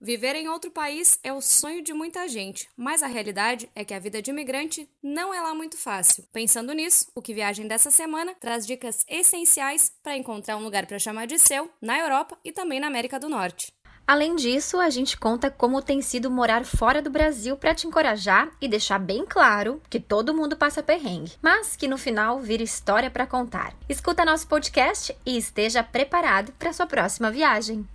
Viver em outro país é o sonho de muita gente, mas a realidade é que a vida de imigrante não é lá muito fácil. Pensando nisso, o que viagem dessa semana traz dicas essenciais para encontrar um lugar para chamar de seu na Europa e também na América do Norte. Além disso, a gente conta como tem sido morar fora do Brasil para te encorajar e deixar bem claro que todo mundo passa perrengue, mas que no final vira história para contar. Escuta nosso podcast e esteja preparado para sua próxima viagem.